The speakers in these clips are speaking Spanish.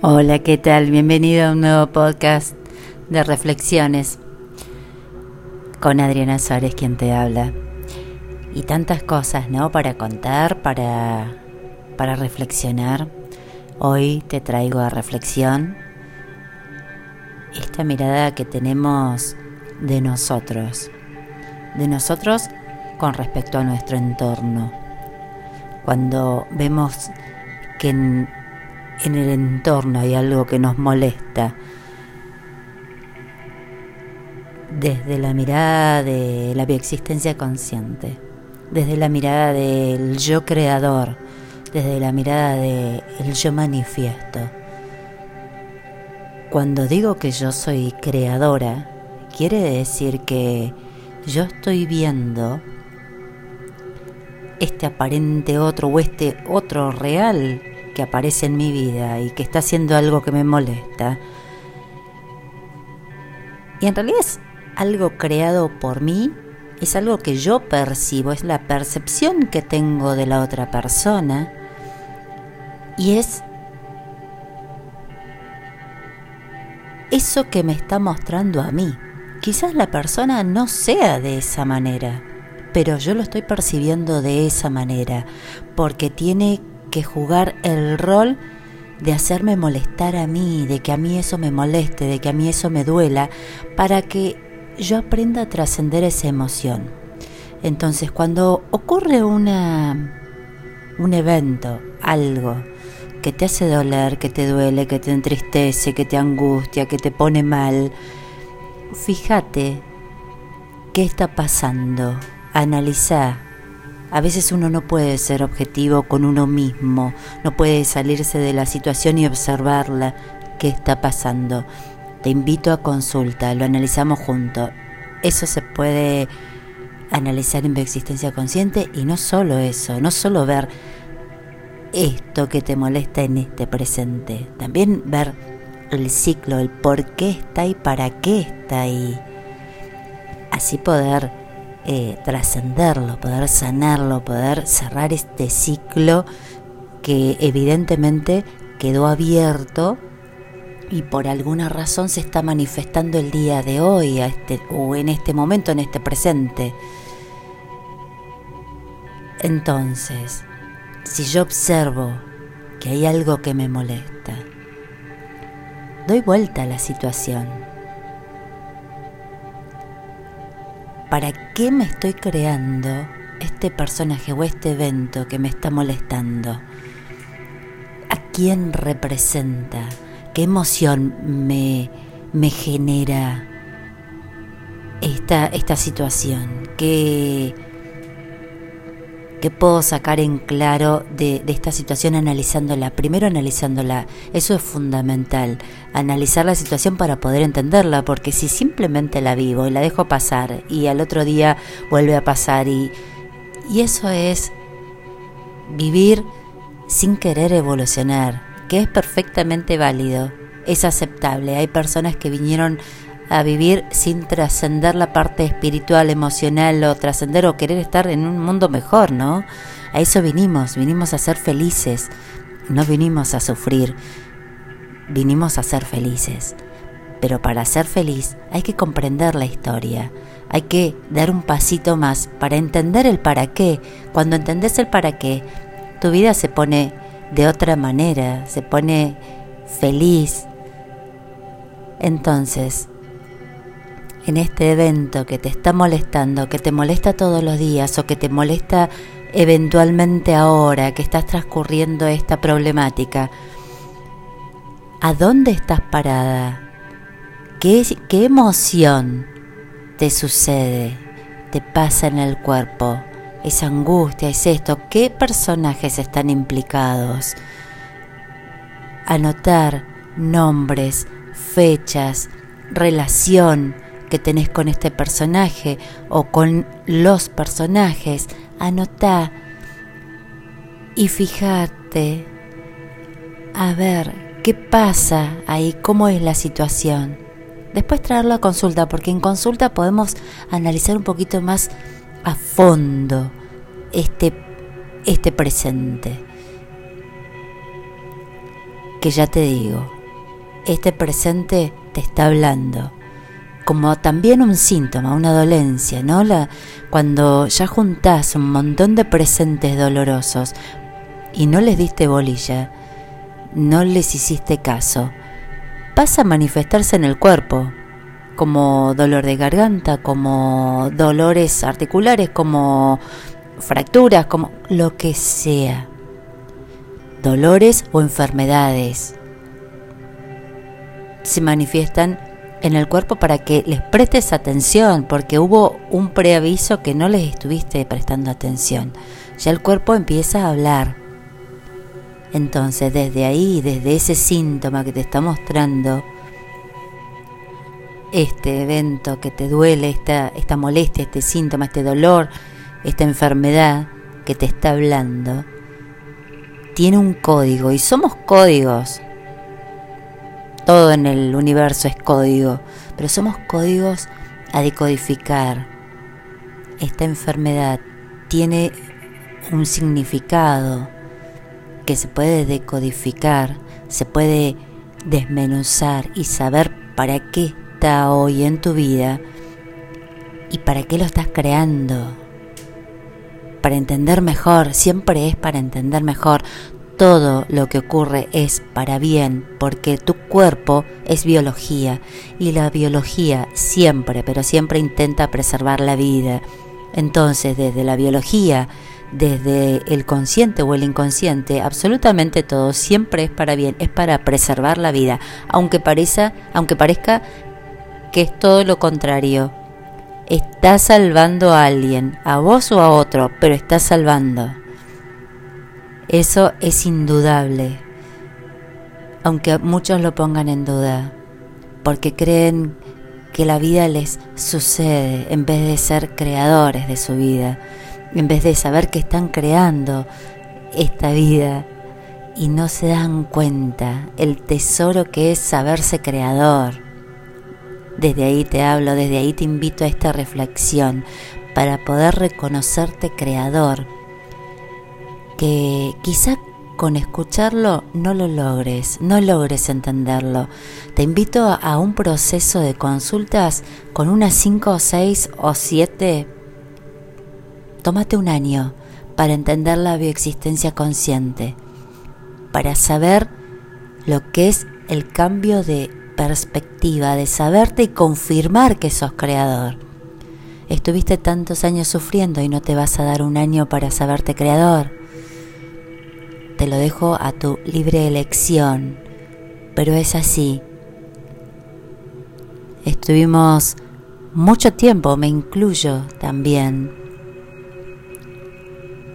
Hola, ¿qué tal? Bienvenido a un nuevo podcast de reflexiones con Adriana Suárez quien te habla. Y tantas cosas, ¿no? Para contar, para, para reflexionar. Hoy te traigo a reflexión esta mirada que tenemos de nosotros, de nosotros con respecto a nuestro entorno. Cuando vemos que en, el entorno hay algo que nos molesta, desde la mirada de la bioexistencia consciente, desde la mirada del yo creador, desde la mirada del yo manifiesto. Cuando digo que yo soy creadora, quiere decir que yo estoy viendo este aparente otro o este otro real que aparece en mi vida y que está haciendo algo que me molesta. Y en realidad es algo creado por mí, es algo que yo percibo, es la percepción que tengo de la otra persona y es eso que me está mostrando a mí. Quizás la persona no sea de esa manera, pero yo lo estoy percibiendo de esa manera, porque tiene que jugar el rol de hacerme molestar a mí, de que a mí eso me moleste, de que a mí eso me duela, para que yo aprenda a trascender esa emoción. Entonces, cuando ocurre una un evento, algo que te hace doler, que te duele, que te entristece, que te angustia, que te pone mal, fíjate qué está pasando, analiza. A veces uno no puede ser objetivo con uno mismo, no puede salirse de la situación y observarla, qué está pasando. Te invito a consulta, lo analizamos juntos. Eso se puede analizar en existencia consciente y no solo eso, no solo ver esto que te molesta en este presente, también ver el ciclo, el por qué está y para qué está ahí. Así poder eh, trascenderlo, poder sanarlo, poder cerrar este ciclo que evidentemente quedó abierto y por alguna razón se está manifestando el día de hoy a este, o en este momento, en este presente. Entonces, si yo observo que hay algo que me molesta, doy vuelta a la situación. ¿Para qué me estoy creando este personaje o este evento que me está molestando? ¿A quién representa? ¿Qué emoción me, me genera esta, esta situación? ¿Qué, ¿Qué puedo sacar en claro de, esta situación analizándola? Primero analizándola, eso es fundamental, analizar la situación para poder entenderla, porque si simplemente la vivo y la dejo pasar y al otro día vuelve a pasar y, y eso es vivir sin querer evolucionar, que es perfectamente válido, es aceptable. Hay personas que vinieron a vivir sin trascender la parte espiritual, emocional o trascender o querer estar en un mundo mejor, ¿no? A eso vinimos, vinimos a ser felices, no vinimos a sufrir, vinimos a ser felices. Pero para ser feliz hay que comprender la historia, hay que dar un pasito más para entender el para qué. Cuando entendés el para qué, tu vida se pone de otra manera, se pone feliz. Entonces, en este evento que te está molestando, que te molesta todos los días o que te molesta eventualmente ahora que estás transcurriendo esta problemática, ¿a dónde estás parada? ¿Qué, emoción te sucede? ¿Te pasa en el cuerpo? ¿Es angustia? ¿Es esto? ¿Qué personajes están implicados? Anotar nombres, fechas, relación, que tenés con este personaje o con los personajes, anotá y fíjate a ver qué pasa ahí, cómo es la situación. Después traerlo a consulta, porque en consulta podemos analizar un poquito más a fondo este este presente. Que ya te digo, este presente te está hablando como también un síntoma, una dolencia, ¿no? La, cuando ya juntás un montón de presentes dolorosos y no les diste bolilla, no les hiciste caso, pasa a manifestarse en el cuerpo, como dolor de garganta, como dolores articulares, como fracturas, como lo que sea. Dolores o enfermedades se manifiestan en el cuerpo para que les prestes atención, porque hubo un preaviso que no les estuviste prestando atención. Ya el cuerpo empieza a hablar. Entonces, desde ahí, desde ese síntoma que te está mostrando, este evento que te duele, esta, esta molestia, este síntoma, este dolor, esta enfermedad que te está hablando, tiene un código y somos códigos todo en el universo es código, pero somos códigos a decodificar. Esta enfermedad tiene un significado que se puede decodificar, se puede desmenuzar y saber para qué está hoy en tu vida y para qué lo estás creando. Para entender mejor, siempre es para entender mejor todo lo que ocurre es para bien, porque tu cuerpo es biología y la biología siempre, pero siempre intenta preservar la vida. Entonces, desde la biología, desde el consciente o el inconsciente, absolutamente todo siempre es para bien, es para preservar la vida, aunque parezca, aunque parezca que es todo lo contrario. Estás salvando a alguien, a vos o a otro, pero estás salvando. Eso es indudable, aunque muchos lo pongan en duda, porque creen que la vida les sucede en vez de ser creadores de su vida, en vez de saber que están creando esta vida y no se dan cuenta el tesoro que es saberse creador. Desde ahí te hablo, desde ahí te invito a esta reflexión para poder reconocerte creador que quizá con escucharlo no lo logres, no logres entenderlo. Te invito a un proceso de consultas con unas 5 o 6 o 7. Tómate un año para entender la bioexistencia consciente, para saber lo que es el cambio de perspectiva, de saberte y confirmar que sos creador. Estuviste tantos años sufriendo y no te vas a dar un año para saberte creador te lo dejo a tu libre elección, pero es así. Estuvimos mucho tiempo, me incluyo también,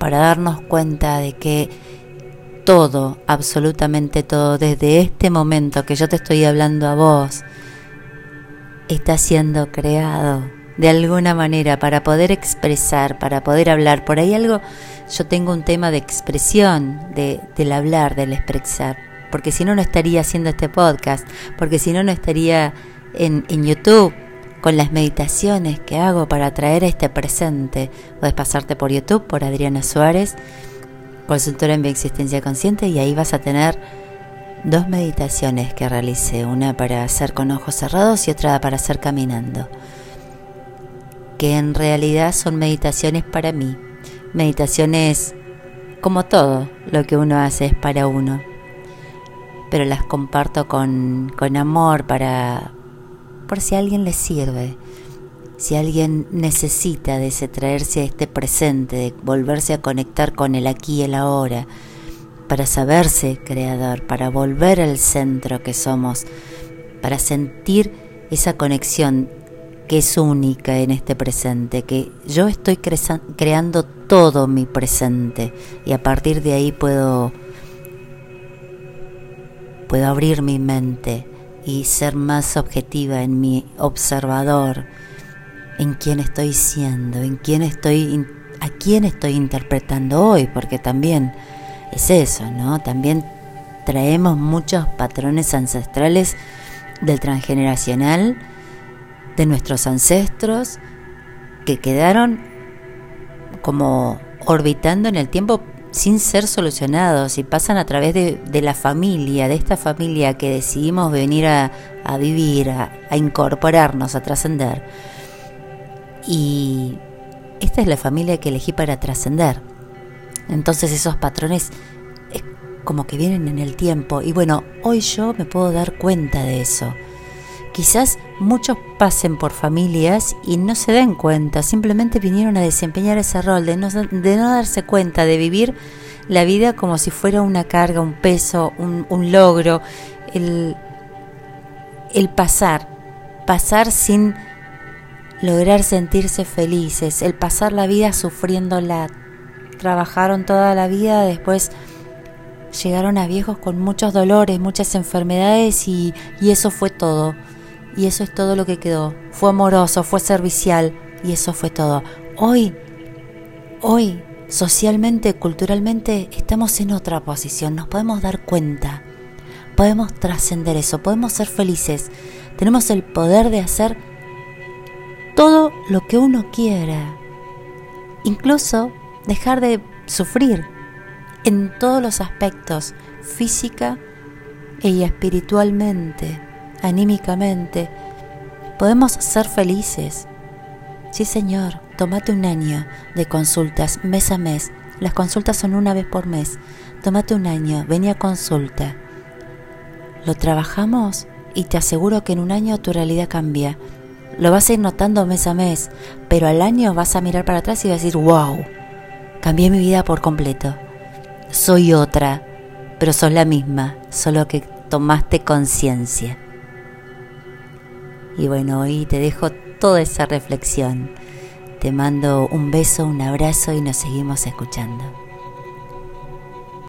para darnos cuenta de que todo, absolutamente todo, desde este momento que yo te estoy hablando a vos, está siendo creado de alguna manera para poder expresar, para poder hablar. Por ahí algo, yo tengo un tema de expresión, de, del hablar, del expresar, porque si no, no estaría haciendo este podcast, porque si no, no estaría en, en YouTube con las meditaciones que hago para traer a este presente. Puedes pasarte por YouTube, por Adriana Suárez, consultora en bioexistencia consciente, y ahí vas a tener dos meditaciones que realicé, una para hacer con ojos cerrados y otra para hacer caminando que en realidad son meditaciones para mí. Meditaciones como todo lo que uno hace es para uno. Pero las comparto con, con amor para por si a alguien le sirve. Si alguien necesita de ese traerse a este presente, de volverse a conectar con el aquí y el ahora, para saberse creador, para volver al centro que somos, para sentir esa conexión que es única en este presente, que yo estoy creando todo mi presente y a partir de ahí puedo puedo abrir mi mente y ser más objetiva en mi observador, en quién estoy siendo, en quién estoy a quién estoy interpretando hoy, porque también es eso, ¿no? También traemos muchos patrones ancestrales del transgeneracional de nuestros ancestros que quedaron como orbitando en el tiempo sin ser solucionados y pasan a través de, la familia, de esta familia que decidimos venir a, vivir, a, incorporarnos, a trascender. Y esta es la familia que elegí para trascender. Entonces esos patrones es como que vienen en el tiempo. Y bueno, hoy yo me puedo dar cuenta de eso. Quizás muchos pasen por familias y no se den cuenta, simplemente vinieron a desempeñar ese rol, de no, de no darse cuenta, de vivir la vida como si fuera una carga, un peso, un, logro, el, pasar, pasar sin lograr sentirse felices, el pasar la vida sufriéndola. Trabajaron toda la vida, después llegaron a viejos con muchos dolores, muchas enfermedades y eso fue todo y eso es todo lo que quedó. Fue amoroso, fue servicial y eso fue todo. Hoy, hoy, socialmente, culturalmente, estamos en otra posición, nos podemos dar cuenta, podemos trascender eso, podemos ser felices, tenemos el poder de hacer todo lo que uno quiera, incluso dejar de sufrir en todos los aspectos, física y espiritualmente anímicamente, podemos ser felices. Sí, Señor, tómate un año de consultas mes a mes. Las consultas son una vez por mes. Tómate un año, ven a consulta. Lo trabajamos y te aseguro que en un año tu realidad cambia. Lo vas a ir notando mes a mes, pero al año vas a mirar para atrás y vas a decir, wow, cambié mi vida por completo. Soy otra, pero sos la misma, solo que tomaste conciencia. Y bueno, hoy te dejo toda esa reflexión. Te mando un beso, un abrazo y nos seguimos escuchando.